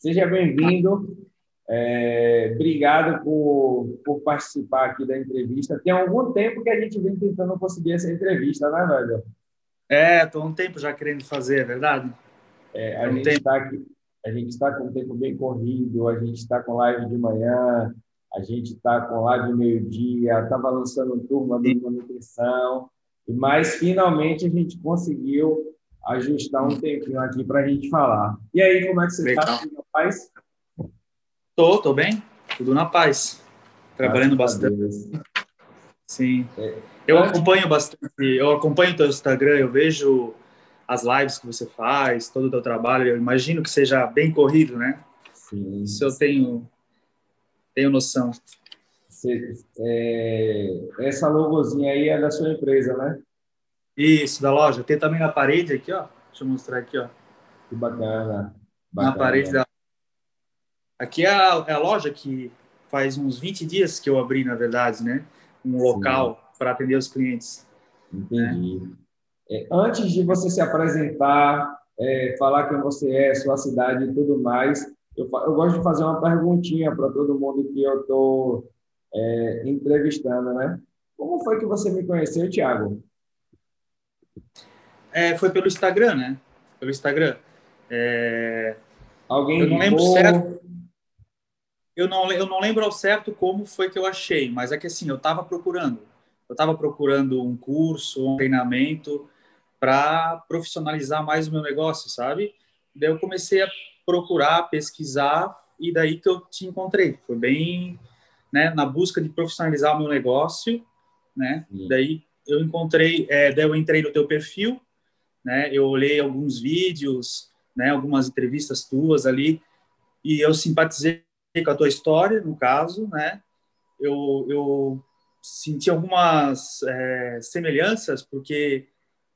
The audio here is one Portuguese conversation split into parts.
Seja bem-vindo. É, obrigado por, por participar aqui da entrevista. Tem algum tempo que a gente vem tentando conseguir essa entrevista, né, velho? É, estou um tempo já querendo fazer, é verdade? É, a, gente está aqui, a gente está com um tempo bem corrido, a gente está com live de manhã, a gente está com live meio-dia, estava lançando turma de manutenção, mas finalmente a gente conseguiu ajustar um tempinho aqui para a gente falar. E aí, como é que você está? Tudo na paz? Tô, tô bem. Tudo na paz. Trabalhando bastante. Sim. É. Eu acompanho bastante, eu acompanho o teu Instagram, eu vejo as lives que você faz, todo o teu trabalho, eu imagino que seja bem corrido, né? Sim. Isso eu tenho, tenho noção. Você, é, essa logozinha aí é da sua empresa, né? Isso, da loja. Tem também na parede aqui, ó. Deixa eu mostrar aqui, ó. Que bacana. bacana. Na parede da. Aqui é a, é a, loja que faz uns 20 dias que eu abri, na verdade, né? Um local para atender os clientes. Entendi. Né? É, antes de você se apresentar, é, falar quem você é, sua cidade e tudo mais, eu, eu gosto de fazer uma perguntinha para todo mundo que eu estou é, entrevistando, né? Como foi que você me conheceu, Thiago? É, foi pelo Instagram, né? Pelo Instagram. É... Alguém eu não lembro certo. Eu não, eu não lembro ao certo como foi que eu achei, mas é que assim, eu estava procurando. Eu estava procurando um curso, um treinamento para profissionalizar mais o meu negócio, sabe? Daí eu comecei a procurar, pesquisar e daí que eu te encontrei. Foi bem, né, na busca de profissionalizar o meu negócio, né? Sim. Daí eu encontrei, é, daí eu entrei no teu perfil, né? Eu olhei alguns vídeos, né? Algumas entrevistas tuas ali e eu simpatizei com a tua história, no caso, né? Eu, eu senti algumas é, semelhanças porque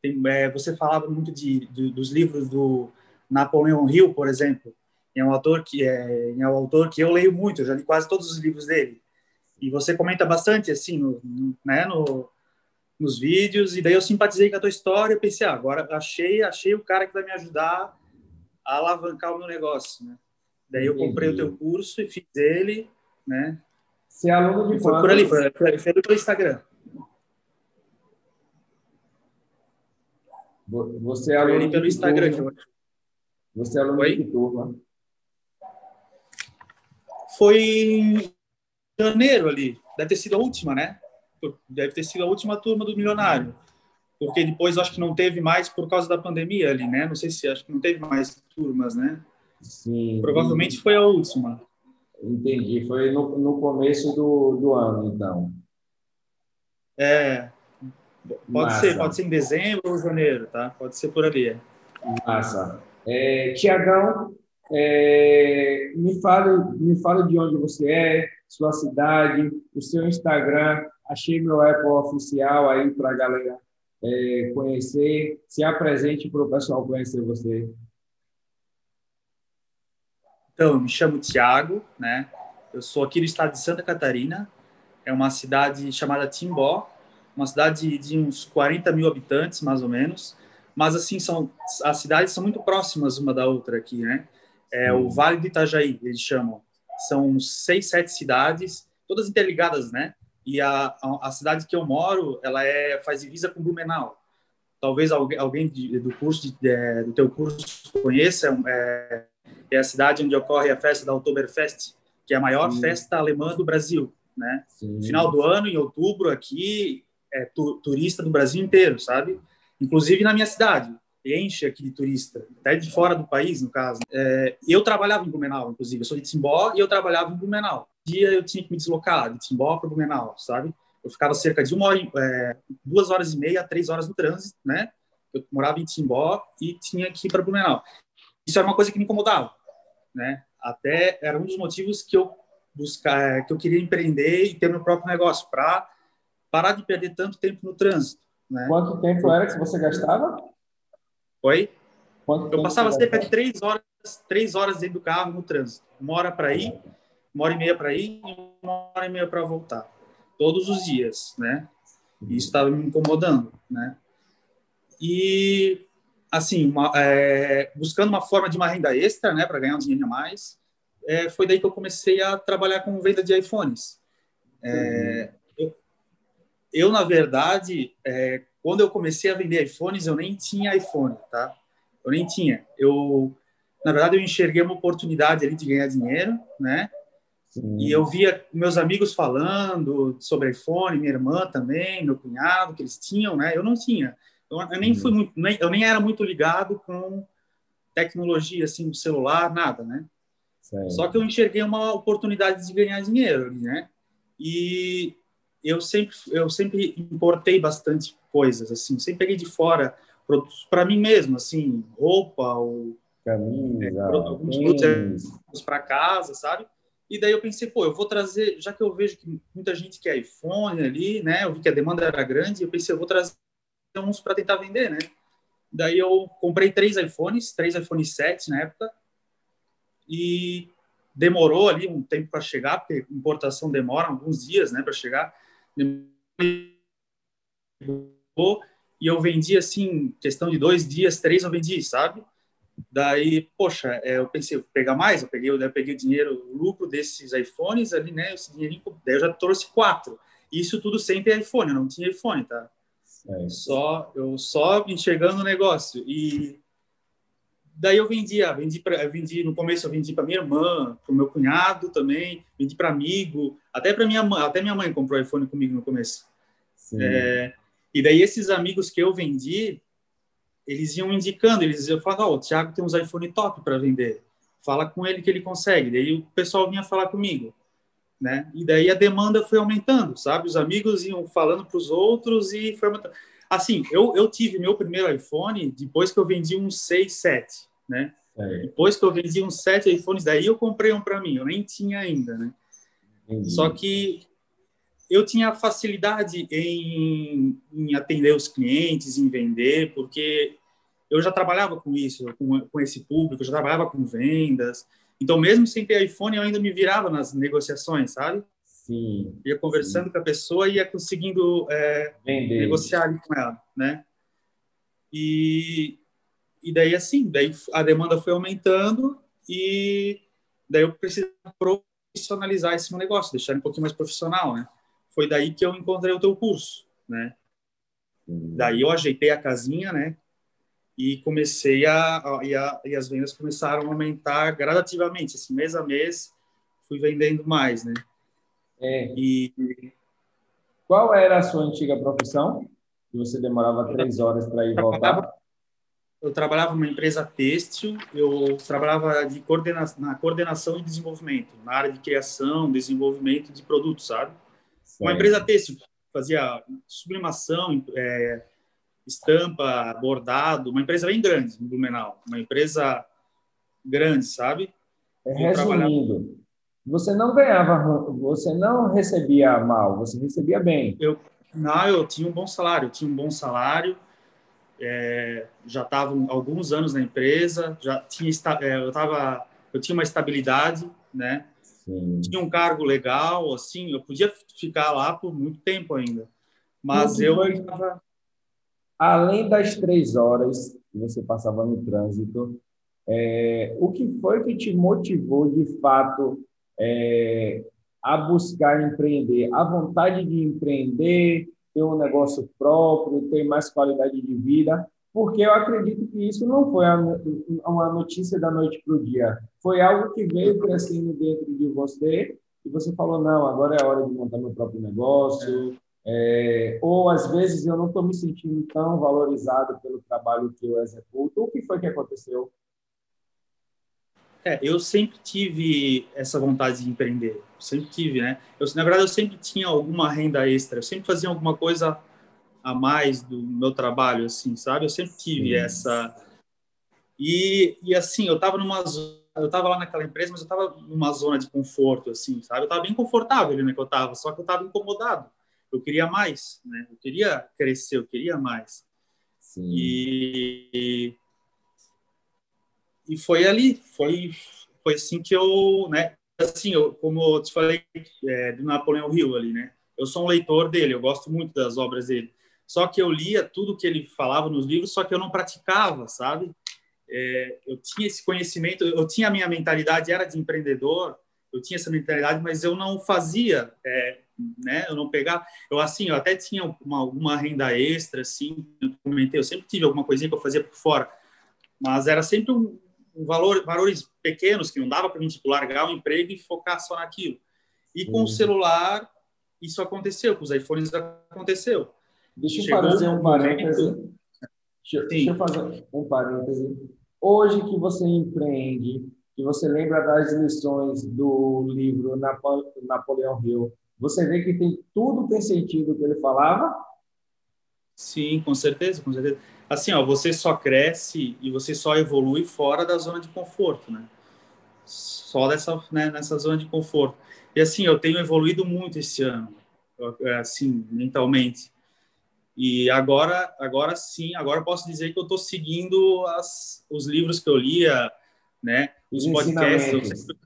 tem, é, você falava muito de, de, dos livros do Napoleão Hill, por exemplo. É um autor que é, é um autor que eu leio muito, eu já li quase todos os livros dele. E você comenta bastante assim, no, né, no, nos vídeos, e daí eu simpatizei com a tua história, eu pensei, ah, agora achei, achei o cara que vai me ajudar a alavancar o meu negócio, né? Daí eu comprei o teu curso e fiz ele, né? Você é aluno de Foi por ali, foi, foi, foi pelo Instagram. Você é aluno pelo Instagram. Turma. Você é aluno Oi? de que turma? Foi em janeiro ali. Deve ter sido a última, né? Deve ter sido a última turma do Milionário, porque depois acho que não teve mais por causa da pandemia ali, né? Não sei se acho que não teve mais turmas, né? Sim. Provavelmente foi a última. Entendi. Foi no, no começo do, do ano, então. É. Pode Massa. ser, pode ser em dezembro ou janeiro, tá? Pode ser por ali. Massa. É, Tiagão, é, me fala, me fala de onde você é, sua cidade, o seu Instagram. Achei meu Apple oficial aí para a galera é, conhecer. Se apresente para o pessoal conhecer você. Então, me chamo Tiago, né? Eu sou aqui do estado de Santa Catarina. É uma cidade chamada Timbó, uma cidade de uns 40 mil habitantes, mais ou menos. Mas, assim, são, as cidades são muito próximas uma da outra aqui, né? É o Vale do Itajaí, eles chamam. São seis, sete cidades, todas interligadas, né? E a, a, a cidade que eu moro, ela é faz divisa com Blumenau. Talvez alguém, alguém de, do curso de, de, do teu curso conheça, é, é, a cidade onde ocorre a festa da Oktoberfest, que é a maior Sim. festa alemã do Brasil, né? Sim. Final do ano, em outubro, aqui é tu, turista do Brasil inteiro, sabe? Inclusive na minha cidade enche aqui de turista, até de fora do país, no caso. É, eu trabalhava em Blumenau, inclusive. Eu sou de Timbó e eu trabalhava em Blumenau. Dia eu tinha que me deslocar de Timbó para Blumenau, sabe? Eu ficava cerca de uma hora, é, duas horas e meia, três horas no trânsito, né? Eu morava em Timbó e tinha que ir para Blumenau. Isso era uma coisa que me incomodava, né? Até era um dos motivos que eu buscar, que eu queria empreender e ter meu próprio negócio para parar de perder tanto tempo no trânsito. Né? Quanto tempo era que você gastava? Oi? Quanto eu passava cerca de três horas, três horas dentro do carro no trânsito. Uma hora para ir, uma hora e meia para ir e uma hora e meia para voltar. Todos os dias, né? E isso estava me incomodando, né? E assim, uma, é, buscando uma forma de uma renda extra, né, para ganhar um dinheiro a mais, é, foi daí que eu comecei a trabalhar com venda de iPhones. É, eu, eu, na verdade, é, quando eu comecei a vender iPhones, eu nem tinha iPhone, tá? Eu nem tinha. Eu, na verdade, eu enxerguei uma oportunidade ali de ganhar dinheiro, né? Sim. E eu via meus amigos falando sobre iPhone, minha irmã também, meu cunhado, que eles tinham, né? Eu não tinha. Eu, eu nem fui muito, nem, eu nem era muito ligado com tecnologia assim do celular, nada, né? Só que eu enxerguei uma oportunidade de ganhar dinheiro, né? E eu sempre eu sempre importei bastante coisas assim, sempre peguei de fora produtos para mim mesmo, assim, roupa ou camisa, é, produtos para casa, sabe? E daí eu pensei, pô, eu vou trazer, já que eu vejo que muita gente quer iPhone ali, né? Eu vi que a demanda era grande, eu pensei, eu vou trazer uns para tentar vender, né? Daí eu comprei três iPhones, três iPhone 7 na época, e demorou ali um tempo para chegar, porque importação demora alguns dias, né, para chegar. E eu vendi assim, questão de dois dias, três eu vendi, sabe? Daí, poxa, é, eu pensei, vou pegar mais, eu peguei, eu peguei o dinheiro, o lucro desses iPhones ali, né? Esse dinheirinho, daí eu já trouxe quatro. Isso tudo sem ter iPhone, eu não tinha iPhone, tá? É. Só, eu só enxergando o negócio. E daí eu vendia, vendi, pra, vendi no começo eu vendi para minha irmã, para o meu cunhado também, vendi para amigo, até para minha mãe, até minha mãe comprou iPhone comigo no começo. É, e daí esses amigos que eu vendi, eles iam indicando, eles iam falando, oh, o Thiago tem uns iPhone top para vender, fala com ele que ele consegue. Daí o pessoal vinha falar comigo, né? E daí a demanda foi aumentando, sabe? Os amigos iam falando para os outros e foi aumentando. Assim, eu, eu tive meu primeiro iPhone depois que eu vendi um 6, 7, né? É. Depois que eu vendi uns 7 iPhones, daí eu comprei um para mim, eu nem tinha ainda, né? Entendi. Só que eu tinha facilidade em, em, atender os clientes, em vender, porque eu já trabalhava com isso, com, com esse público, eu já trabalhava com vendas. Então, mesmo sem ter iPhone, eu ainda me virava nas negociações, sabe? Sim. Ia conversando sim. com a pessoa e ia conseguindo é, negociar com ela, né? E, e daí, assim, daí a demanda foi aumentando e daí eu precisava profissionalizar esse meu negócio, deixar um pouquinho mais profissional, né? Foi daí que eu encontrei o teu curso, né? Daí eu ajeitei a casinha, né? E comecei a, a, e, a, e as vendas começaram a aumentar gradativamente, assim, mês a mês, fui vendendo mais, né? É. E qual era a sua antiga profissão? Que você demorava três horas para ir voltar? Eu trabalhava numa empresa têxtil, eu trabalhava de coordena na coordenação e desenvolvimento, na área de criação, desenvolvimento de produtos, sabe? Uma empresa têxtil, fazia sublimação, é, estampa, bordado, uma empresa bem grande em Blumenau, uma empresa grande, sabe? É, resumindo, você não ganhava, você não recebia mal, você recebia bem. Eu não, eu tinha um bom salário, eu tinha um bom salário, é, já estava alguns anos na empresa, já tinha é, eu tava, eu tinha uma estabilidade, né? Sim. Tinha um cargo legal, assim, eu podia ficar lá por muito tempo ainda, mas eu estava além das três horas que você passava no trânsito, é, o que foi que te motivou de fato é, a buscar empreender? A vontade de empreender, ter um negócio próprio, ter mais qualidade de vida? Porque eu acredito que isso não foi uma notícia da noite para o dia. Foi algo que veio crescendo dentro de você e você falou: não, agora é hora de montar meu próprio negócio, é, ou às vezes eu não estou me sentindo tão valorizado pelo trabalho que eu executo. O que foi que aconteceu? É, eu sempre tive essa vontade de empreender, sempre tive, né? Eu, na verdade, eu sempre tinha alguma renda extra, eu sempre fazia alguma coisa a mais do meu trabalho, assim, sabe? Eu sempre tive Sim. essa. E, e assim, eu estava numa eu estava lá naquela empresa, mas eu estava numa zona de conforto, assim, sabe? Eu estava bem confortável ali né, que eu estava, só que eu estava incomodado eu queria mais, né? Eu queria crescer, eu queria mais. Sim. E, e foi ali, foi, foi assim que eu, né? Assim, eu, como eu te falei é, do Napoleão Hill ali, né? Eu sou um leitor dele, eu gosto muito das obras dele. Só que eu lia tudo que ele falava nos livros, só que eu não praticava, sabe? É, eu tinha esse conhecimento, eu tinha a minha mentalidade, era de empreendedor, eu tinha essa mentalidade, mas eu não fazia, é, né? Eu não pegava. Eu assim, eu até tinha uma, alguma renda extra, assim. Eu comentei, eu sempre tive alguma coisinha que eu fazia por fora, mas era sempre um, um valor, valores pequenos que não dava para mim tipo largar o emprego e focar só naquilo. E com uhum. o celular isso aconteceu, com os iPhones aconteceu. Deixa eu fazer um parêntese. Deixa, deixa eu fazer um parêntese. Hoje que você empreende, que você lembra das lições do livro Napoleão Hill, você vê que tem tudo tem sentido que ele falava? Sim, com certeza, com certeza. Assim, ó, você só cresce e você só evolui fora da zona de conforto, né? Só dessa, né, nessa zona de conforto. E assim, eu tenho evoluído muito esse ano, assim, mentalmente. E agora, agora sim, agora posso dizer que eu estou seguindo as, os livros que eu lia, né? Os, os podcasts. Sempre,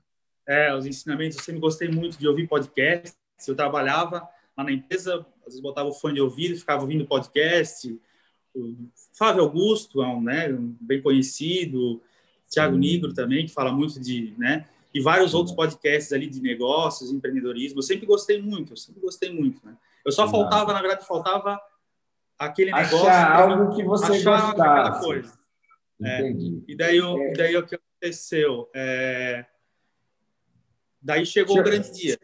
é, os ensinamentos. Eu sempre gostei muito de ouvir podcasts. Eu trabalhava lá na empresa, às vezes botava o fone de ouvido, ficava ouvindo podcast. O Flávio Augusto, é um, né, bem conhecido. Tiago Nigro também, que fala muito de, né? E vários outros podcasts ali de negócios, empreendedorismo. Eu sempre gostei muito, eu sempre gostei muito, né? Eu só faltava, na verdade, faltava aquele achar negócio. Achar algo que você achar gostasse. coisa. É. E daí, o, é. daí o que aconteceu? É... Daí chegou Deixa... o grande dia.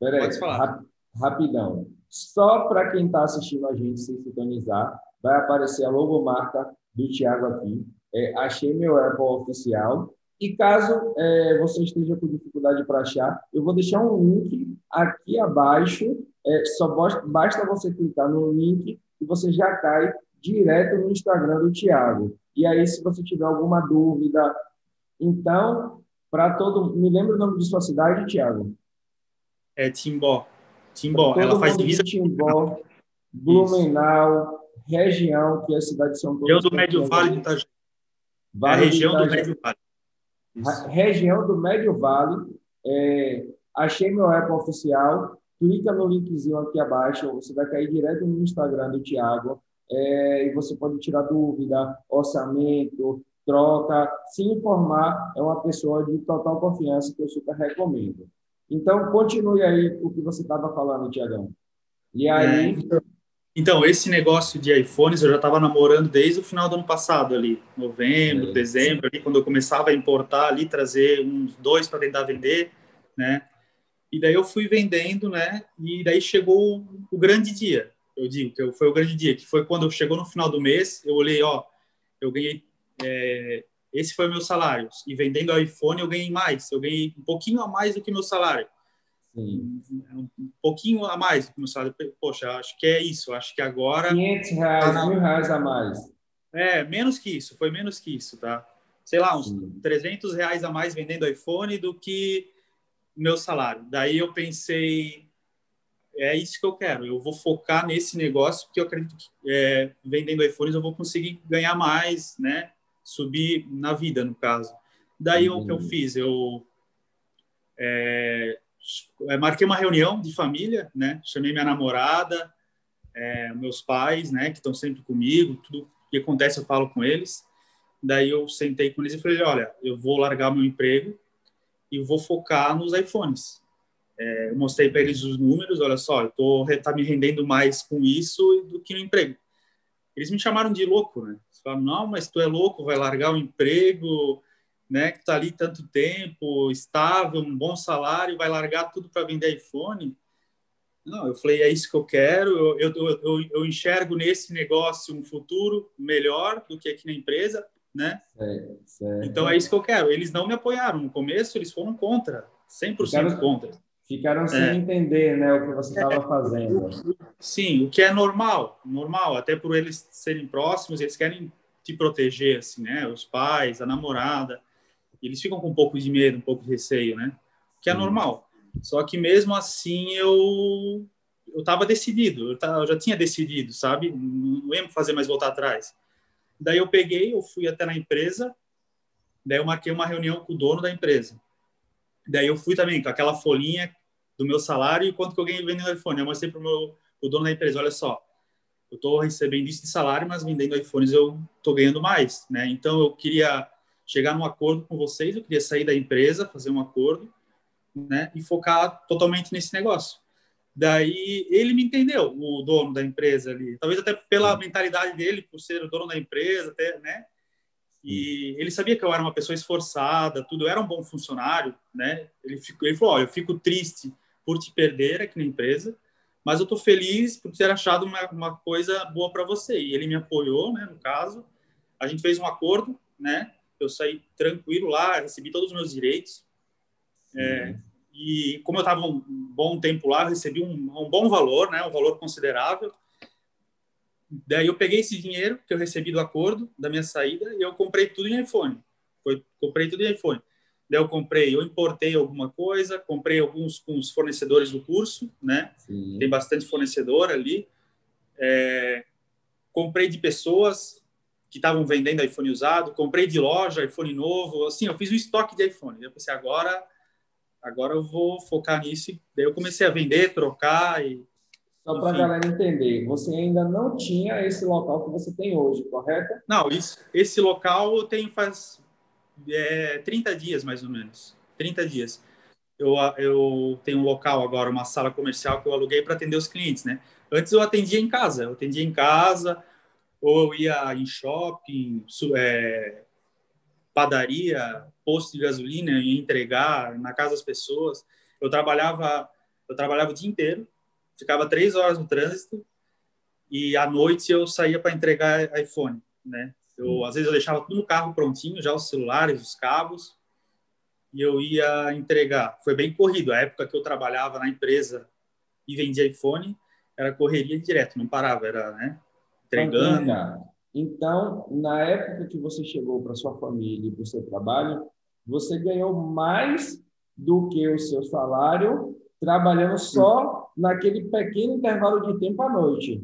Peraí, Pode falar. rapidão. Só para quem está assistindo a gente se sintonizar, vai aparecer a logomarca do Thiago aqui. É, achei meu Apple oficial. E caso é, você esteja com dificuldade para achar, eu vou deixar um link aqui abaixo. É, só basta você clicar no link e você já cai direto no Instagram do Tiago. E aí, se você tiver alguma dúvida, então, para todo. Me lembra o nome de sua cidade, Tiago? É Timbó. Timbó. Ela faz divisa. Timbó, Blumenau, região, que é a cidade de São Paulo. Região do Médio Vale do Itajaí. Vale é a região do Médio Vale. Isso. Região do Médio Vale. É, achei meu app oficial clica no linkzinho aqui abaixo, você vai cair direto no Instagram do Tiago é, e você pode tirar dúvida, orçamento, troca, se informar. É uma pessoa de total confiança que eu super recomendo. Então, continue aí o que você estava falando, Tiagão. E aí. É, então, esse negócio de iPhones eu já estava namorando desde o final do ano passado, ali, novembro, é. dezembro, ali, quando eu começava a importar ali, trazer uns dois para tentar vender, né? E daí eu fui vendendo, né? E daí chegou o grande dia. Eu digo que foi o grande dia, que foi quando chegou no final do mês, eu olhei, ó, eu ganhei é, esse foi o meu salário. E vendendo iPhone eu ganhei mais. Eu ganhei um pouquinho a mais do que meu salário. Sim. Um, pouquinho a mais do que meu salário. Poxa, acho que é isso. Acho que agora. 500 reais, tá mil reais a mais. É, menos que isso. Foi menos que isso, tá? Sei lá, uns Sim. 300 reais a mais vendendo iPhone do que meu salário. Daí eu pensei, é isso que eu quero. Eu vou focar nesse negócio porque eu acredito que é, vendendo iPhones eu vou conseguir ganhar mais, né? Subir na vida, no caso. Daí uhum. o que eu fiz, eu é, é, marquei uma reunião de família, né? Chamei minha namorada, é, meus pais, né? Que estão sempre comigo. Tudo que acontece eu falo com eles. Daí eu sentei com eles e falei, olha, eu vou largar meu emprego e vou focar nos iPhones. É, eu mostrei para eles os números, olha só, eu tô tá me rendendo mais com isso do que no emprego. Eles me chamaram de louco, né? Falaram, não, mas tu é louco, vai largar o emprego, né? Que tá ali tanto tempo, estável, um bom salário, vai largar tudo para vender iPhone. Não, eu falei, é isso que eu quero. Eu, eu, eu, eu enxergo nesse negócio um futuro melhor do que aqui na empresa né? Certo, certo. Então é isso que eu quero. Eles não me apoiaram no começo, eles foram contra, 100% ficaram, contra. Ficaram sem é. entender, né, o que você estava é, fazendo. Sim, o que é normal, normal, até por eles serem próximos, eles querem te proteger, assim, né? Os pais, a namorada, eles ficam com um pouco de medo, um pouco de receio, né? Que é normal. Só que mesmo assim eu eu estava decidido, eu, tava, eu já tinha decidido, sabe? Não ia fazer mais voltar atrás. Daí eu peguei, eu fui até na empresa, daí eu marquei uma reunião com o dono da empresa. Daí eu fui também com aquela folhinha do meu salário e quanto que eu ganhei vendendo iPhone. Eu mostrei para o dono da empresa, olha só, eu estou recebendo isso de salário, mas vendendo iPhones eu estou ganhando mais, né? Então eu queria chegar num acordo com vocês, eu queria sair da empresa, fazer um acordo, né? E focar totalmente nesse negócio. Daí ele me entendeu, o dono da empresa ali, talvez até pela mentalidade dele, por ser o dono da empresa, até, né? E ele sabia que eu era uma pessoa esforçada, tudo, eu era um bom funcionário, né? Ele, ficou, ele falou: Olha, eu fico triste por te perder aqui na empresa, mas eu tô feliz por ter achado uma, uma coisa boa para você. E ele me apoiou, né? No caso, a gente fez um acordo, né? Eu saí tranquilo lá, recebi todos os meus direitos. É, e como eu estava um bom tempo lá, recebi um, um, bom valor, né, um valor considerável. Daí eu peguei esse dinheiro que eu recebi do acordo da minha saída e eu comprei tudo em iPhone. Foi, comprei tudo em iPhone. Daí eu comprei, eu importei alguma coisa, comprei alguns com os fornecedores do curso, né? Sim. Tem bastante fornecedor ali. É, comprei de pessoas que estavam vendendo iPhone usado, comprei de loja iPhone novo, assim, eu fiz um estoque de iPhone. Eu pensei, agora agora eu vou focar nisso. Daí eu comecei a vender, trocar e. Só para a galera entender, você ainda não tinha esse local que você tem hoje, correto? Não, isso, esse local eu tenho faz é, 30 dias, mais ou menos. 30 dias. Eu, eu tenho um local agora, uma sala comercial que eu aluguei para atender os clientes, né? Antes eu atendia em casa, eu atendia em casa, ou eu ia em shopping, é, padaria, posto de gasolina e entregar na casa das pessoas. Eu trabalhava, eu trabalhava o dia inteiro, ficava três horas no trânsito e à noite eu saía para entregar iPhone, né? Eu às vezes eu deixava tudo no carro prontinho, já os celulares, os cabos, e eu ia entregar. Foi bem corrido. A época que eu trabalhava na empresa e vendia iPhone, era correria direto, não parava, era, né? Entregando. Então, na época que você chegou para sua família e para o seu trabalho, você ganhou mais do que o seu salário trabalhando só naquele pequeno intervalo de tempo à noite.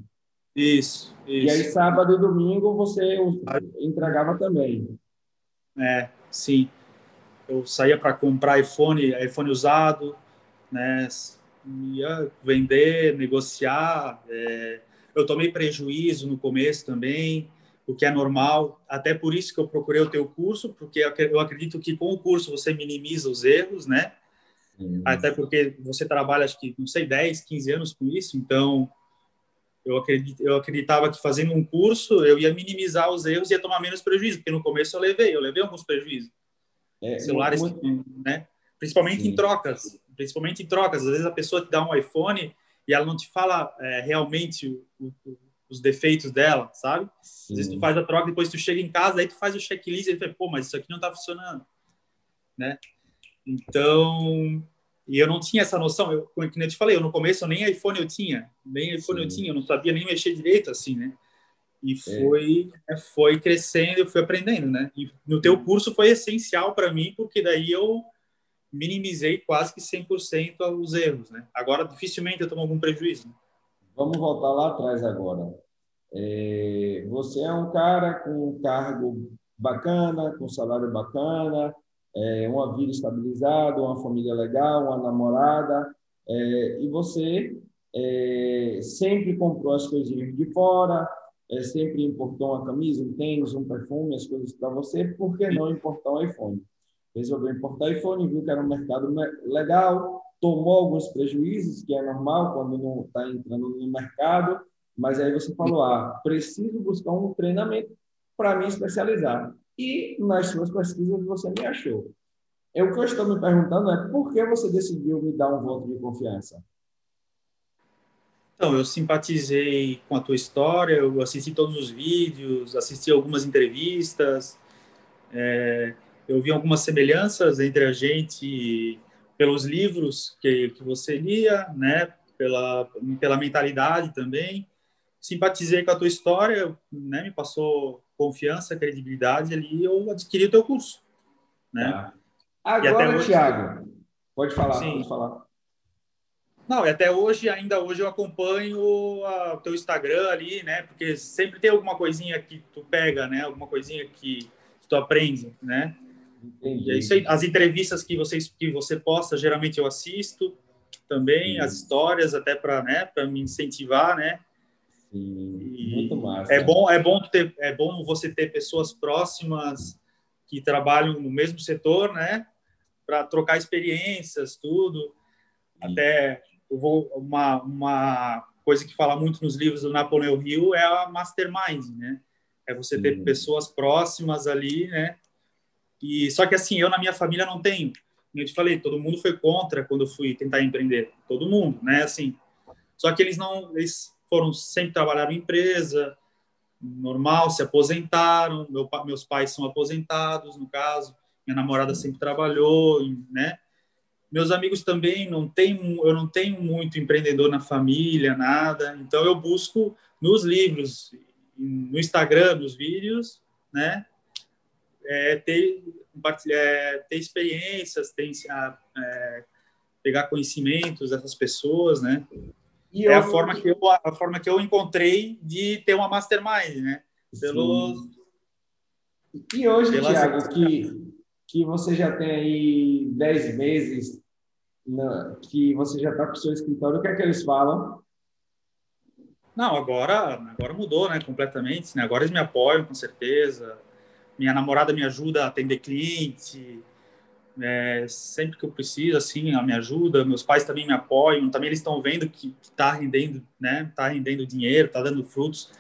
Isso, isso. E aí, sábado e domingo, você entregava também. É, sim. Eu saía para comprar iPhone, iPhone usado, né? Ia vender, negociar. É... Eu tomei prejuízo no começo também o que é normal. Até por isso que eu procurei o teu curso, porque eu acredito que com o curso você minimiza os erros, né? Até porque você trabalha, acho que, não sei, 10, 15 anos com isso, então eu, acredito, eu acreditava que fazendo um curso eu ia minimizar os erros e ia tomar menos prejuízo, porque no começo eu levei, eu levei alguns prejuízos. É, Celulares, muito... né? Principalmente Sim. em trocas, principalmente em trocas. Às vezes a pessoa te dá um iPhone e ela não te fala é, realmente o, o, os defeitos dela, sabe? Sim. Às vezes tu faz a troca, depois tu chega em casa, aí tu faz o checklist e tu fala, pô, mas isso aqui não tá funcionando, né? Então, e eu não tinha essa noção, eu, como eu te falei, eu no começo nem iPhone eu tinha, nem iPhone Sim. eu tinha, eu não sabia nem mexer direito assim, né? E é. foi, é. foi crescendo, eu fui aprendendo, né? E no teu curso foi essencial para mim, porque daí eu minimizei quase que 100% os erros, né? Agora dificilmente eu tomo algum prejuízo. Né? Vamos voltar lá atrás agora. É, você é um cara com um cargo bacana, com um salário bacana, é, uma vida estabilizada, uma família legal, uma namorada, é, e você é, sempre comprou as coisinhas de fora, é, sempre importou uma camisa, um tênis, um perfume, as coisas para você, por que não importar um iPhone? Resolveu importar iPhone, viu que era um mercado legal, tomou alguns prejuízos, que é normal quando não está entrando no mercado, mas aí você falou, ah, preciso buscar um treinamento para me especializar. E nas suas pesquisas você me achou. É o que eu estou me perguntando é por que você decidiu me dar um voto de confiança? Então, eu simpatizei com a tua história, eu assisti todos os vídeos, assisti algumas entrevistas, é, eu vi algumas semelhanças entre a gente pelos livros que, que você lia, né? Pela, pela mentalidade também. Simpatizei com a tua história, né? Me passou confiança, credibilidade ali, eu adquiri o teu curso, né? Tá. Agora, hoje, Thiago, pode falar, sim. pode falar. Não, e até hoje, ainda hoje eu acompanho o teu Instagram ali, né? Porque sempre tem alguma coisinha que tu pega, né? Alguma coisinha que, que tu aprende, né? Entendi. E é isso aí. As entrevistas que, vocês, que você posta, geralmente eu assisto também, as histórias, até para né, me incentivar, né? Sim, muito massa. É bom, é bom ter, é bom você ter pessoas próximas que trabalham no mesmo setor, né? Para trocar experiências, tudo. Até eu vou uma uma coisa que fala muito nos livros do Napoleão Hill é a mastermind, né? É você ter pessoas próximas ali, né? E só que assim, eu na minha família não tenho. Eu te falei, todo mundo foi contra quando eu fui tentar empreender. Todo mundo, né? Assim. Só que eles não, eles foram sempre trabalhar em empresa, normal, se aposentaram. Meu, meus pais são aposentados, no caso. Minha namorada sempre trabalhou, né? Meus amigos também não tem, eu não tenho muito empreendedor na família, nada. Então eu busco nos livros, no Instagram, nos vídeos, né? É, ter, é, ter experiências, ter, é, pegar conhecimentos dessas pessoas, né? E é eu... a forma que eu a forma que eu encontrei de ter uma mastermind, né? Pelos e hoje, Pelas... Thiago, que que você já tem aí 10 meses na, que você já está com o seu escritório, o que é que eles falam? Não, agora, agora mudou, né, completamente. Né? Agora eles me apoiam, com certeza. Minha namorada me ajuda a atender cliente, é, sempre que eu preciso, assim, ela me ajuda. Meus pais também me apoiam. Também eles estão vendo que está rendendo, né? Está rendendo dinheiro, está dando frutos.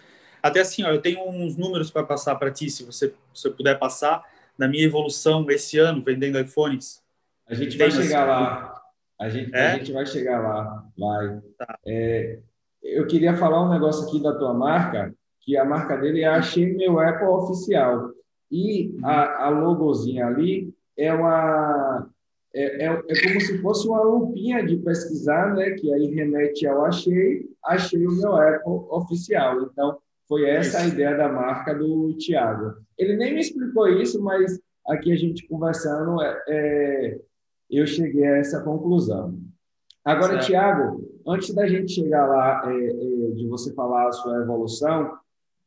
Até assim, ó, eu tenho uns números para passar para ti, se você, se puder passar, da minha evolução esse ano vendendo iPhones. A gente vai chegar lá. A gente, é? a gente vai chegar lá. Vai. Tá. É, eu queria falar um negócio aqui da tua marca, que a marca dele é Achei Meu Apple Oficial. E a, a logozinha ali é uma é, é, é, como se fosse uma lupinha de pesquisar, né? Que aí remete ao achei, achei o meu Apple oficial. Então, foi essa a ideia da marca do Tiago. Ele nem me explicou isso, mas aqui a gente conversando, é, é eu cheguei a essa conclusão. Agora, Tiago, antes da gente chegar lá, é, é, de você falar a sua evolução,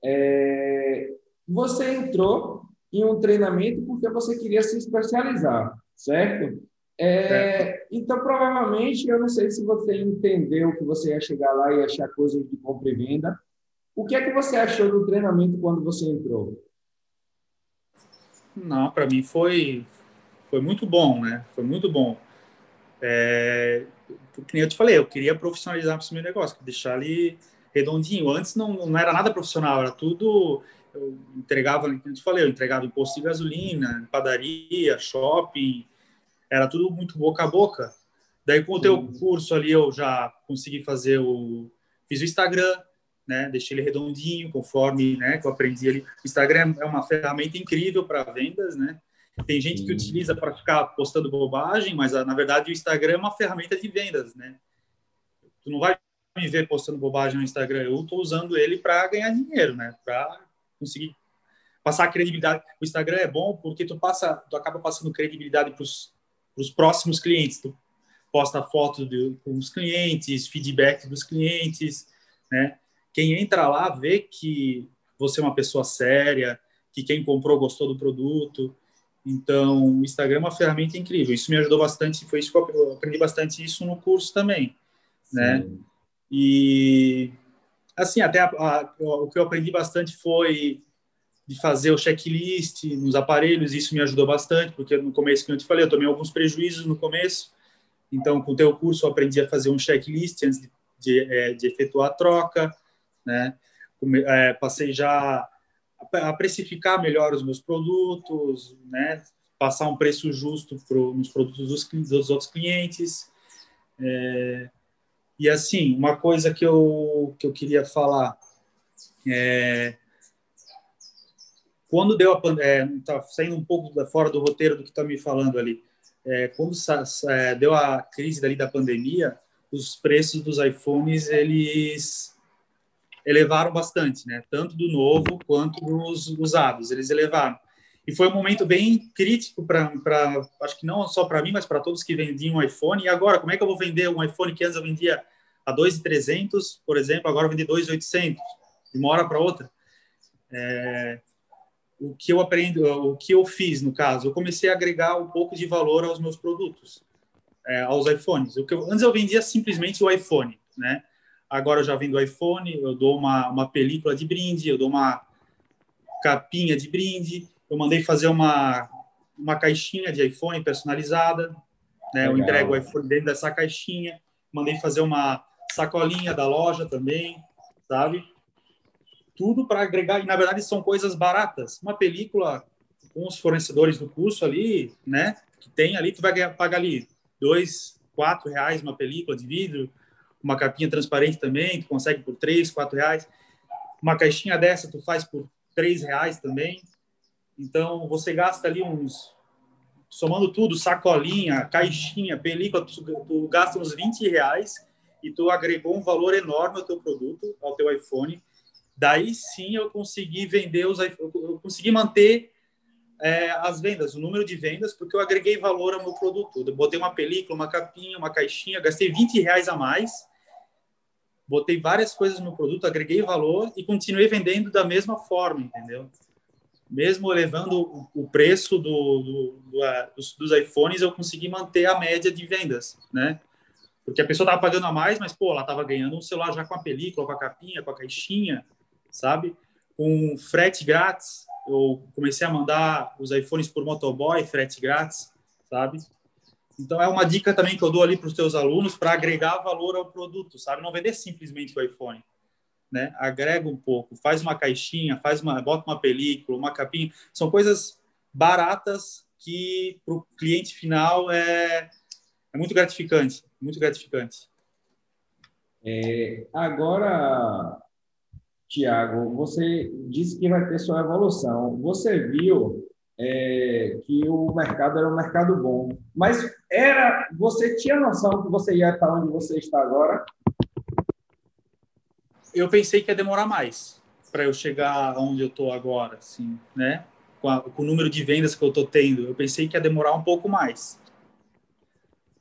é, você entrou em um treinamento porque você queria se especializar, certo? É, então, provavelmente, eu não sei se você entendeu que você ia chegar lá e achar coisas de compra e venda. O que é que você achou do treinamento quando você entrou? Não, para mim foi foi muito bom, né? Foi muito bom. É, nem eu te falei, eu queria profissionalizar esse meu negócio, deixar ali redondinho. Antes não, não era nada profissional, era tudo eu entregava, como eu te falei, eu entregava em posto de gasolina, padaria, shopping, era tudo muito boca a boca. Daí com o teu curso ali eu já consegui fazer o fiz o Instagram, né? Deixei ele redondinho, conforme, né, que eu aprendi ali. O Instagram é uma ferramenta incrível para vendas, né? Tem gente que utiliza para ficar postando bobagem, mas na verdade o Instagram é uma ferramenta de vendas, né? Tu não vai me ver postando bobagem no Instagram, eu estou usando ele para ganhar dinheiro, né? Para conseguir passar credibilidade. O Instagram é bom porque tu passa, tu acaba passando credibilidade para os próximos clientes. Tu posta fotos de, com os clientes, feedback dos clientes, né? Quem entra lá vê que você é uma pessoa séria, que quem comprou gostou do produto. Então, o Instagram é uma ferramenta incrível. Isso me ajudou bastante, foi isso que eu aprendi bastante isso no curso também, né? E assim, até a, a, o que eu aprendi bastante foi de fazer o checklist nos aparelhos, isso me ajudou bastante, porque no começo, que eu te falei, eu tomei alguns prejuízos no começo, então com o teu curso eu aprendi a fazer um checklist antes de, de, é, de efetuar a troca, né? É, passei já a precificar melhor os meus produtos, né? Passar um preço justo pro, nos produtos dos, dos outros clientes. É, e assim, uma coisa que eu, que eu queria falar é, quando deu a é, tá saindo um pouco da, fora do roteiro do que está me falando ali, é, quando é, deu a crise dali da pandemia, os preços dos iPhones eles elevaram bastante, né? Tanto do novo quanto dos usados, eles elevaram. E foi um momento bem crítico para, acho que não só para mim, mas para todos que vendiam um iPhone. E agora, como é que eu vou vender um iPhone que antes eu vendia a 2.300, por exemplo, agora eu vendi 2.800, de uma hora para outra. É, o que eu aprendo, o que eu fiz no caso, eu comecei a agregar um pouco de valor aos meus produtos, é, aos iPhones. O que eu, antes eu vendia simplesmente o iPhone, né? Agora eu já vendo iPhone, eu dou uma, uma película de brinde, eu dou uma capinha de brinde, eu mandei fazer uma, uma caixinha de iPhone personalizada, né? Eu entrego o iPhone dentro dessa caixinha, mandei fazer uma sacolinha da loja também, sabe? Tudo para agregar, e na verdade são coisas baratas. Uma película com os fornecedores do curso ali, né? Que tem ali, tu vai pagar ali dois, quatro reais uma película de vidro, uma capinha transparente também, tu consegue por três, quatro reais. Uma caixinha dessa tu faz por três reais também. Então você gasta ali uns, somando tudo, sacolinha, caixinha, película, tu, tu gasta uns 20 reais e tu agregou um valor enorme ao teu produto, ao teu iPhone. Daí sim eu consegui vender os, eu consegui manter é, as vendas, o número de vendas, porque eu agreguei valor ao meu produto. Eu botei uma película, uma capinha, uma caixinha, gastei 20 reais a mais, botei várias coisas no produto, agreguei valor e continuei vendendo da mesma forma, entendeu? Mesmo elevando o preço do, do, do, dos, dos, iPhones, eu consegui manter a média de vendas, né? Porque a pessoa estava pagando a mais, mas, pô, ela estava ganhando um celular já com a película, com a capinha, com a caixinha, sabe? Com frete grátis, eu comecei a mandar os iPhones por motoboy, frete grátis, sabe? Então é uma dica também que eu dou ali para os teus alunos para agregar valor ao produto, sabe? Não vender simplesmente o iPhone, né? Agrega um pouco, faz uma caixinha, faz uma, bota uma película, uma capinha, são coisas baratas que para o cliente final é, é muito gratificante, muito gratificante. É, agora, Tiago, você disse que vai ter sua evolução. Você viu é, que o mercado era um mercado bom, mas era, você tinha noção que você ia estar onde você está agora? Eu pensei que ia demorar mais para eu chegar onde eu estou agora, assim, né? Com, a, com, o número de vendas que eu estou tendo, eu pensei que ia demorar um pouco mais.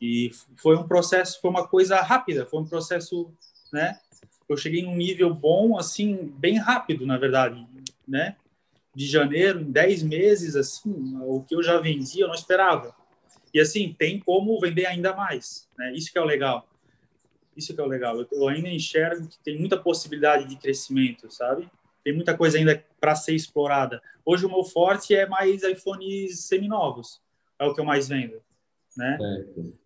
E foi um processo, foi uma coisa rápida, foi um processo, né? eu cheguei num nível bom, assim, bem rápido, na verdade, né? De janeiro, em 10 meses, assim, o que eu já vendia, eu não esperava. E, assim, tem como vender ainda mais, né? Isso que é o legal. Isso que é o legal. Eu ainda enxergo que tem muita possibilidade de crescimento, sabe? Tem muita coisa ainda para ser explorada. Hoje o meu forte é mais iPhones seminovos. É o que eu mais vendo, né? É.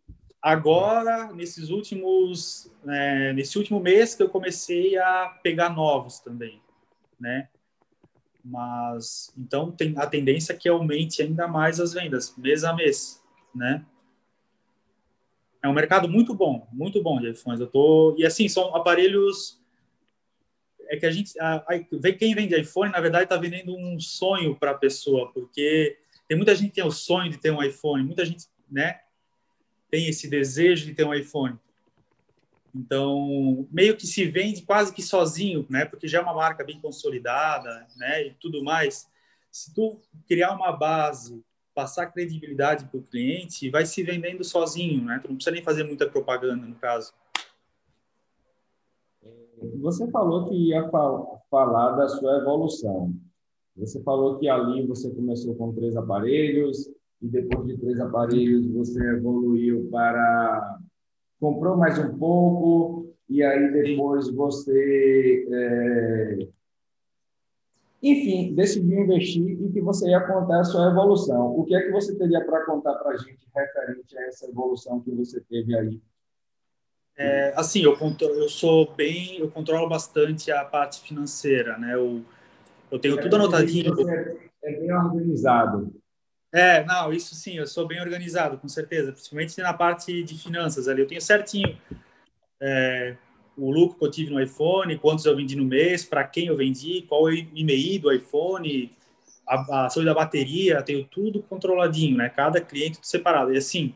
Agora, nesses últimos, é, nesse último mês que eu comecei a pegar novos também, né? Mas então tem a tendência é que aumente ainda mais as vendas mês a mês, né? É um mercado muito bom, muito bom de iPhones. Eu tô e assim são aparelhos é que a gente a, quem vende iPhone na verdade está vendendo um sonho para a pessoa, porque tem muita gente que tem o sonho de ter um iPhone, muita gente, né? Tem esse desejo de ter um iPhone. Então, meio que se vende quase que sozinho, né? Porque já é uma marca bem consolidada, né? E tudo mais. Se tu criar uma base, passar credibilidade para o cliente, vai se vendendo sozinho, né? Tu não precisa nem fazer muita propaganda, no caso. Você falou que ia falar da sua evolução. Você falou que ali você começou com três aparelhos, e depois de três aparelhos você evoluiu para comprou mais um pouco e aí depois você é... enfim decidiu investir e que você ia contar a sua evolução. O que é que você teria para contar para a gente referente a essa evolução que você teve aí? É, assim eu eu sou bem eu controlo bastante a parte financeira né? Eu, eu tenho tudo anotadinho. é, é bem organizado é, não, isso sim, eu sou bem organizado, com certeza, principalmente na parte de finanças ali. Eu tenho certinho é, o lucro que eu tive no iPhone, quantos eu vendi no mês, para quem eu vendi, qual o IMEI do iPhone, a, a saúde da bateria, tenho tudo controladinho, né? Cada cliente separado. E assim,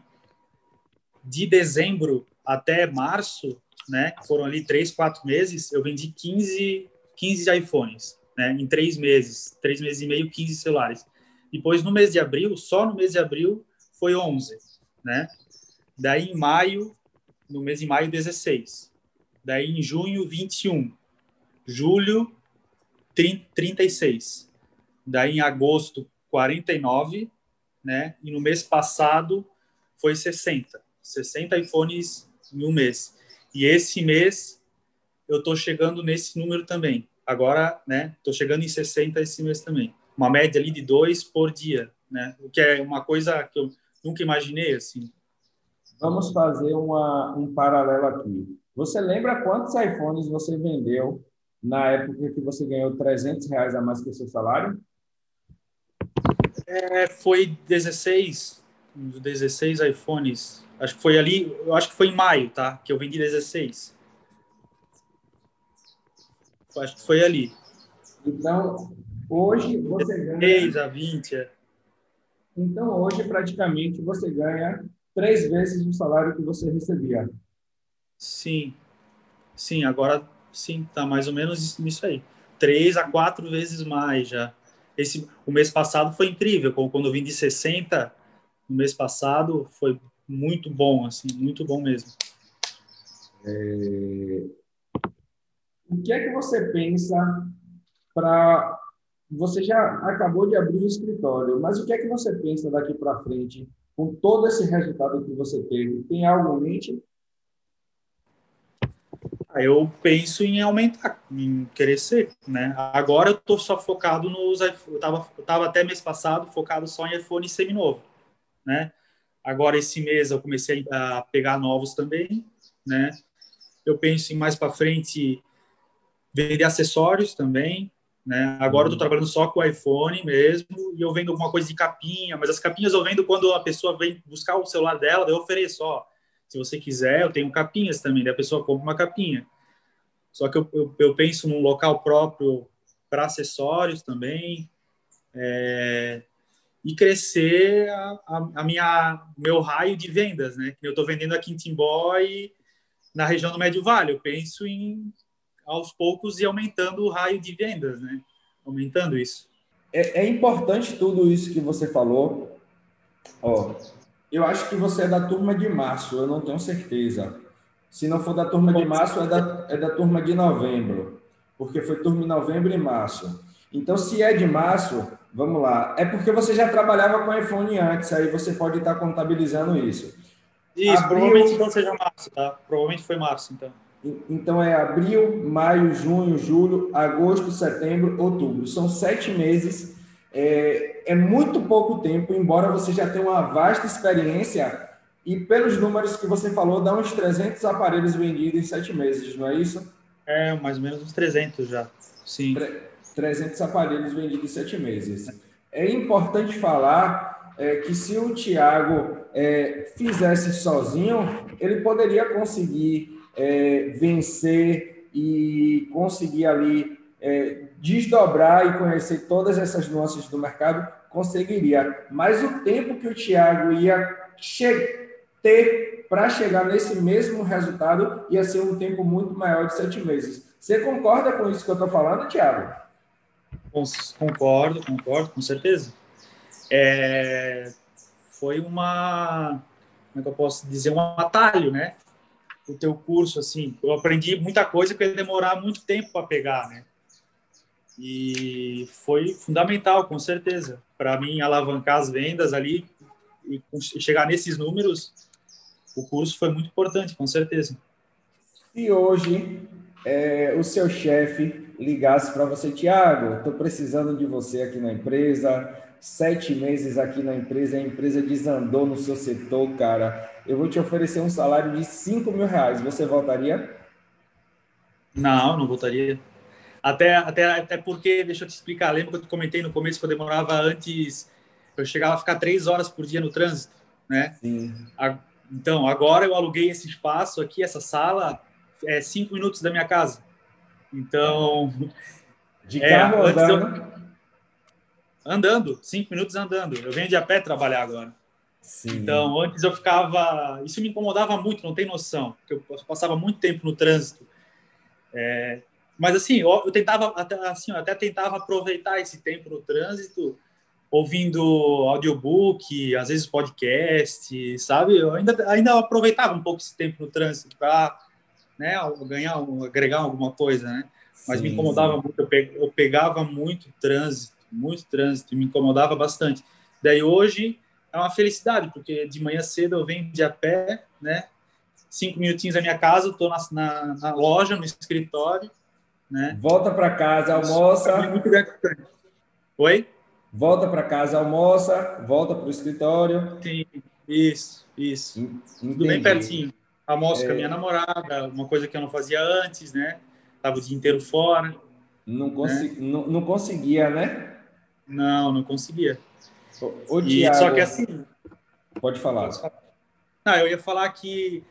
de dezembro até março, né? Foram ali três, quatro meses, eu vendi 15, 15 iPhones, né? Em três meses, três meses e meio, 15 celulares. Depois, no mês de abril, só no mês de abril, foi 11, né? Daí, em maio, no mês de maio, 16. Daí, em junho, 21. Julho, 36. Daí, em agosto, 49, né? E no mês passado, foi 60. 60 iPhones em um mês. E esse mês, eu estou chegando nesse número também. Agora, né, estou chegando em 60 esse mês também. Uma média ali de dois por dia, né? O que é uma coisa que eu nunca imaginei, assim. Vamos fazer uma, um paralelo aqui. Você lembra quantos iPhones você vendeu na época que você ganhou 300 reais a mais que o seu salário? É, foi 16, 16 iPhones. Acho que foi ali, eu acho que foi em maio, tá? Que eu vendi 16. Acho que foi ali. Então, hoje você ganha. 16 a 20, é. Então, hoje, praticamente, você ganha três vezes o salário que você recebia. Sim. Sim, agora sim, tá mais ou menos nisso aí. Três a quatro vezes mais já. Esse, o mês passado foi incrível, quando eu vim de 60, no mês passado foi muito bom, assim, muito bom mesmo. É... O que é que você pensa para você já acabou de abrir o escritório, mas o que é que você pensa daqui para frente com todo esse resultado que você teve? Tem algo em mente? Eu penso em aumentar, em crescer, né? Agora eu estou só focado nos eu estava tava até mês passado focado só em iPhone seminovo, né? Agora esse mês eu comecei a pegar novos também, né? Eu penso em mais para frente vender acessórios também, né? Agora eu estou trabalhando só com o iPhone mesmo e eu vendo alguma coisa de capinha, mas as capinhas eu vendo quando a pessoa vem buscar o celular dela, eu ofereço, ó, se você quiser, eu tenho capinhas também, daí a pessoa compra uma capinha. Só que eu, eu, eu penso num local próprio para acessórios também, é, e crescer a, a, a, minha meu raio de vendas, né? Eu estou vendendo aqui em Timbó e na região do Médio Vale. Eu penso em aos poucos ir aumentando o raio de vendas, né? Aumentando isso. É, é importante tudo isso que você falou. Ó, eu acho que você é da turma de março, eu não tenho certeza. Se não for da turma de março, é da, é da turma de novembro, porque foi turma em novembro e março. Então, se é de março, vamos lá. É porque você já trabalhava com iPhone antes, aí você pode estar contabilizando isso. Isso, abril... provavelmente não seja março, tá? Provavelmente foi março, então. Então é abril, maio, junho, julho, agosto, setembro, outubro. São sete meses é, é muito pouco tempo, embora você já tenha uma vasta experiência e pelos números que você falou, dá uns 300 aparelhos vendidos em sete meses, não é isso? É, mais ou menos uns 300 já, sim. 300 aparelhos vendidos em sete meses. É importante falar é, que se o Tiago é, fizesse sozinho, ele poderia conseguir é, vencer e conseguir ali é, desdobrar e conhecer todas essas nuances do mercado, conseguiria. Mas o tempo que o Thiago ia ter para chegar nesse mesmo resultado ia ser um tempo muito maior de sete meses. Você concorda com isso que eu estou falando, Thiago? Concordo, concordo, com certeza. É, foi uma, como é que eu posso dizer, um atalho, né? O teu curso, assim, eu aprendi muita coisa que ia demorar muito tempo para pegar, né? E foi fundamental, com certeza, para mim alavancar as vendas ali e chegar nesses números. O curso foi muito importante, com certeza. E hoje é, o seu chefe ligasse para você, Tiago, estou precisando de você aqui na empresa, sete meses aqui na empresa, a empresa desandou no seu setor, cara. Eu vou te oferecer um salário de 5 mil reais. Você voltaria? Não, não voltaria. Até, até, até porque, deixa eu te explicar, lembra que eu te comentei no começo que eu demorava antes, eu chegava a ficar três horas por dia no trânsito, né? Sim. A, então, agora eu aluguei esse espaço aqui, essa sala, é cinco minutos da minha casa. Então. De carro é, andando? Eu, andando, cinco minutos andando. Eu venho de a pé trabalhar agora. Sim. Então, antes eu ficava. Isso me incomodava muito, não tem noção, porque eu passava muito tempo no trânsito. É, mas assim, eu, eu tentava até assim, eu até tentava aproveitar esse tempo no trânsito, ouvindo audiobook, às vezes podcast, sabe? Eu ainda ainda aproveitava um pouco esse tempo no trânsito para, né, ganhar, agregar alguma coisa, né? Mas sim, me incomodava sim. muito, eu pegava muito trânsito, muito trânsito, me incomodava bastante. Daí hoje é uma felicidade, porque de manhã cedo eu venho de a pé, né? cinco minutinhos da minha casa, estou na, na, na, loja, no escritório, né? Volta para casa, almoça. É muito gratificante. Oi? Volta para casa, almoça, volta para o escritório. Sim, isso, isso. Entendi. Tudo bem pertinho. Almoço é... com a minha namorada, uma coisa que eu não fazia antes, né? Tava o dia inteiro fora. Não, consegui, né? não, não conseguia, né? Não, não conseguia. O, o Thiago... Só que assim. Pode falar. Não, eu ia falar que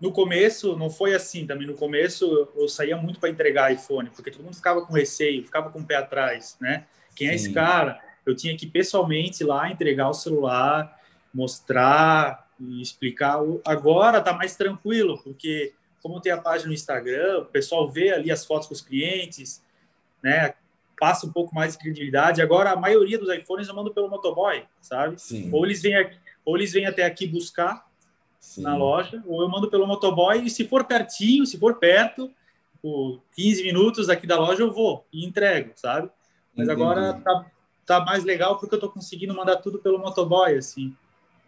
no começo não foi assim também. No começo eu saía muito para entregar iPhone, porque todo mundo ficava com receio, ficava com o pé atrás, né? Quem Sim. é esse cara? Eu tinha que pessoalmente lá entregar o celular, mostrar e explicar. Agora tá mais tranquilo, porque como tem a página no Instagram, o pessoal vê ali as fotos com os clientes, né? Passa um pouco mais de credibilidade. Agora a maioria dos iPhones eu mando pelo motoboy, sabe? Sim. Ou eles vêm aqui, ou eles vêm até aqui buscar Sim. na loja, ou eu mando pelo motoboy e se for pertinho, se for perto, por 15 minutos aqui da loja eu vou e entrego, sabe? Mas Entendi. agora tá, tá mais legal porque eu tô conseguindo mandar tudo pelo motoboy, assim.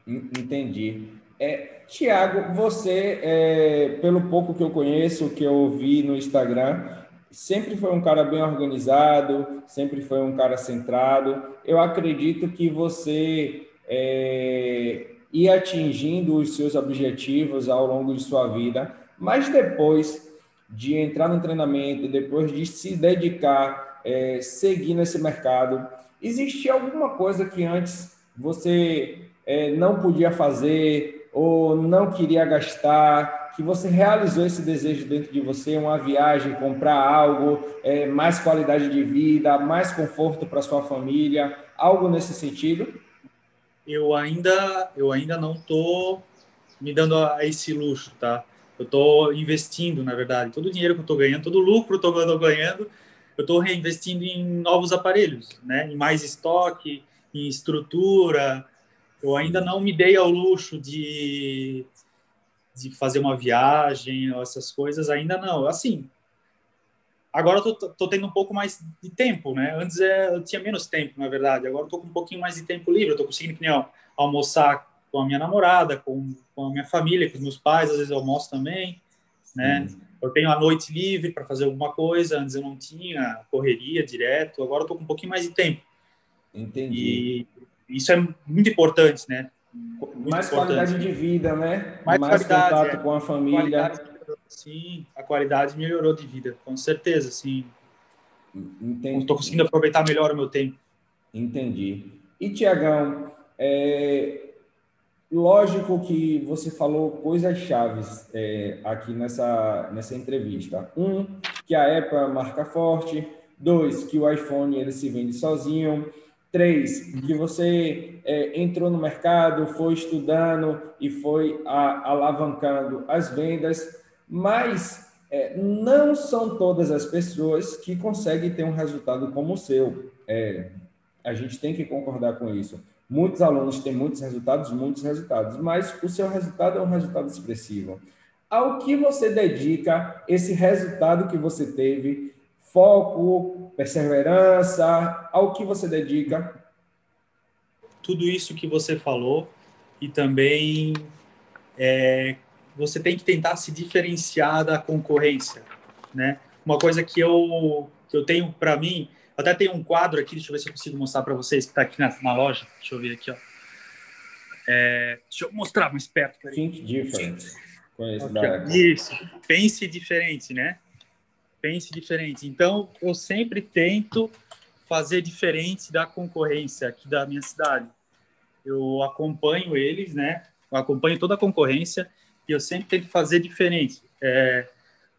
Entendi. É, Tiago, você, é, pelo pouco que eu conheço, que eu vi no Instagram, sempre foi um cara bem organizado, sempre foi um cara centrado. Eu acredito que você é, ia atingindo os seus objetivos ao longo de sua vida, mas depois de entrar no treinamento, depois de se dedicar, é, seguir nesse mercado, existia alguma coisa que antes você é, não podia fazer ou não queria gastar, que você realizou esse desejo dentro de você, uma viagem, comprar algo, é, mais qualidade de vida, mais conforto para sua família, algo nesse sentido? Eu ainda, eu ainda não estou me dando a esse luxo, tá? Eu estou investindo, na verdade, todo o dinheiro que eu estou ganhando, todo o lucro que eu estou ganhando, eu estou reinvestindo em novos aparelhos, né? Em mais estoque, em estrutura, eu ainda não me dei ao luxo de, de fazer uma viagem ou essas coisas, ainda não. Assim, agora eu tô, tô, tendo um pouco mais de tempo, né? Antes é, eu tinha menos tempo, na verdade. Agora eu tô com um pouquinho mais de tempo livre. Eu tô conseguindo, que almoçar com a minha namorada, com, com a minha família, com os meus pais. Às vezes eu almoço também, né? Eu tenho a noite livre para fazer alguma coisa. Antes eu não tinha correria direto. Agora eu tô com um pouquinho mais de tempo. Entendi. E isso é muito importante, né? Muito mais importante. qualidade de vida, né? Mais, mais contato é. com a família. A sim, a qualidade melhorou de vida, com certeza, sim. Estou conseguindo aproveitar melhor o meu tempo. Entendi. E, Tiagão, é... lógico que você falou coisas chaves é, aqui nessa, nessa entrevista. Um, que a Apple é marca forte. Dois, que o iPhone ele se vende sozinho. Três, que você é, entrou no mercado, foi estudando e foi a, alavancando as vendas, mas é, não são todas as pessoas que conseguem ter um resultado como o seu. É, a gente tem que concordar com isso. Muitos alunos têm muitos resultados, muitos resultados, mas o seu resultado é um resultado expressivo. Ao que você dedica esse resultado que você teve foco, perseverança, ao que você dedica? Tudo isso que você falou e também é, você tem que tentar se diferenciar da concorrência, né? Uma coisa que eu que eu tenho para mim, até tem um quadro aqui, deixa eu ver se eu consigo mostrar para vocês que está aqui na, na, loja. Deixa eu ver aqui, ó. É, deixa eu mostrar mais perto. Think different. Isso. Pense diferente, né? Pense diferente. Então, eu sempre tento fazer diferente da concorrência aqui da minha cidade. Eu acompanho eles, né? Eu acompanho toda a concorrência e eu sempre tento fazer diferente. É,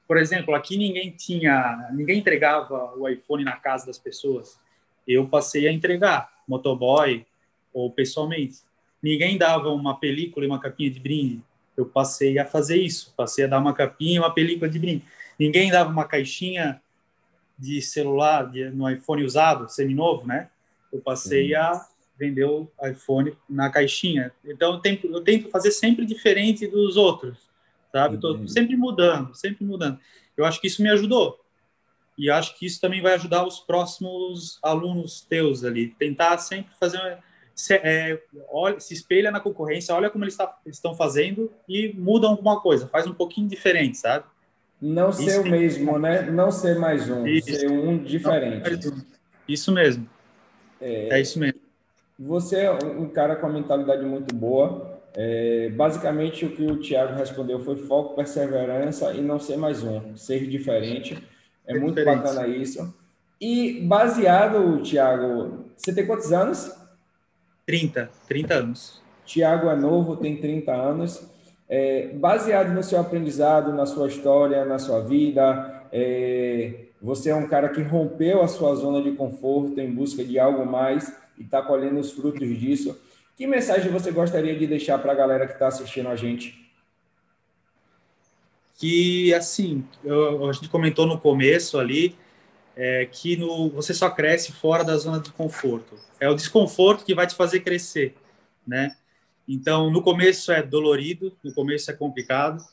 por exemplo, aqui ninguém tinha, ninguém entregava o iPhone na casa das pessoas. Eu passei a entregar, motoboy ou pessoalmente. Ninguém dava uma película e uma capinha de brinde. Eu passei a fazer isso, passei a dar uma capinha e uma película de brinde. Ninguém dava uma caixinha de celular de, no iPhone usado, seminovo, né? Eu passei Sim. a vender o iPhone na caixinha. Então, eu tento, eu tento fazer sempre diferente dos outros, sabe? Estou sempre mudando, sempre mudando. Eu acho que isso me ajudou. E acho que isso também vai ajudar os próximos alunos teus ali. Tentar sempre fazer se, é, olha, se espelha na concorrência, olha como eles, tá, estão fazendo e mudam alguma coisa, faz um pouquinho diferente, sabe? Não ser isso, o mesmo, né? Não ser mais um, isso. ser um diferente. Isso mesmo. É, é isso mesmo. Você é um cara com uma mentalidade muito boa. É, basicamente, o que o Thiago respondeu foi foco, perseverança e não ser mais um, ser diferente. É ser muito diferente. bacana isso. E baseado, Thiago, você tem quantos anos? 30, 30 anos. Tiago é novo, tem 30 anos. É, baseado no seu aprendizado, na sua história, na sua vida, é, você é um cara que rompeu a sua zona de conforto em busca de algo mais e está colhendo os frutos disso. Que mensagem você gostaria de deixar para a galera que está assistindo a gente? Que, assim, eu, a gente comentou no começo ali, é, que no, você só cresce fora da zona de conforto. É o desconforto que vai te fazer crescer, né? Então, no começo é dolorido, no começo é complicado.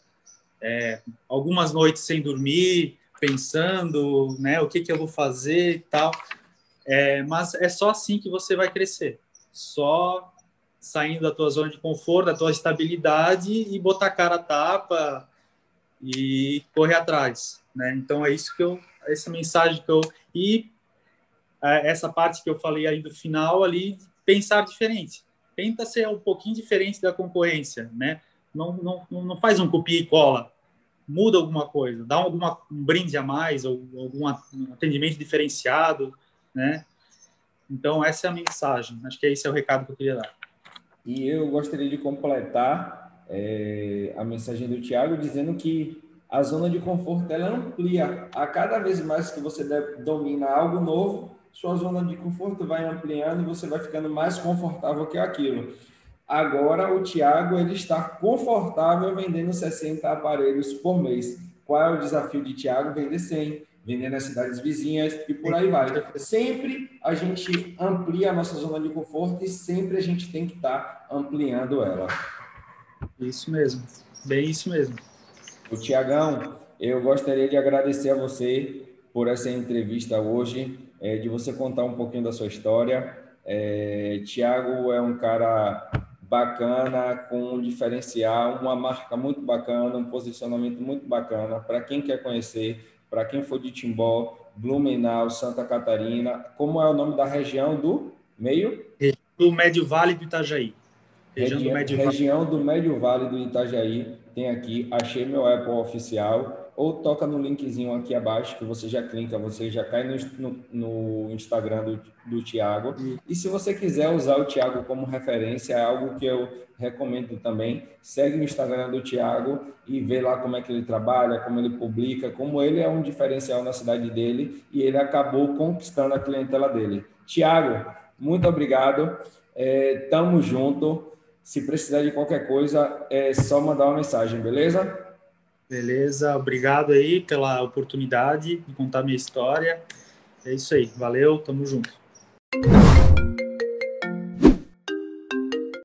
É, algumas noites sem dormir, pensando, né, o que, que eu vou fazer e tal. É, mas é só assim que você vai crescer. Só saindo da tua zona de conforto, da tua estabilidade e botar a cara a tapa e correr atrás, né? Então é isso que eu essa mensagem que eu e é, essa parte que eu falei aí do final ali pensar diferente tenta ser um pouquinho diferente da concorrência né? Não não, não faz um copia e cola. Muda alguma coisa dá alguma um brinde a mais ou algum atendimento diferenciado né? Então essa é a mensagem. Acho que esse é o recado que eu queria dar. E eu gostaria de completar é, a mensagem do Tiago dizendo que a zona de conforto ela amplia. A cada vez mais que você domina algo novo, sua zona de conforto vai ampliando e você vai ficando mais confortável que aquilo. Agora o Tiago ele está confortável vendendo 60 aparelhos por mês. Qual é o desafio de Tiago? Vender 100, vender nas cidades vizinhas e por aí vai. Sempre a gente amplia a nossa zona de conforto e sempre a gente tem que estar ampliando ela. Isso mesmo, bem isso mesmo. O Tiagão, eu gostaria de agradecer a você por essa entrevista hoje, é, de você contar um pouquinho da sua história. É, Tiago é um cara bacana, com um diferencial, uma marca muito bacana, um posicionamento muito bacana. Para quem quer conhecer, para quem for de Timbó, Blumenau, Santa Catarina, como é o nome da região do meio? Do Médio Vale do Itajaí. Região, região, do, Médio região do Médio Vale do Itajaí, tem aqui, achei meu Apple oficial, ou toca no linkzinho aqui abaixo, que você já clica, você já cai no, no, no Instagram do, do Tiago. E se você quiser usar o Tiago como referência, é algo que eu recomendo também. Segue o Instagram do Tiago e vê lá como é que ele trabalha, como ele publica, como ele é um diferencial na cidade dele e ele acabou conquistando a clientela dele. Tiago, muito obrigado. É, tamo junto. Se precisar de qualquer coisa, é só mandar uma mensagem, beleza? Beleza, obrigado aí pela oportunidade de contar minha história. É isso aí, valeu, tamo junto.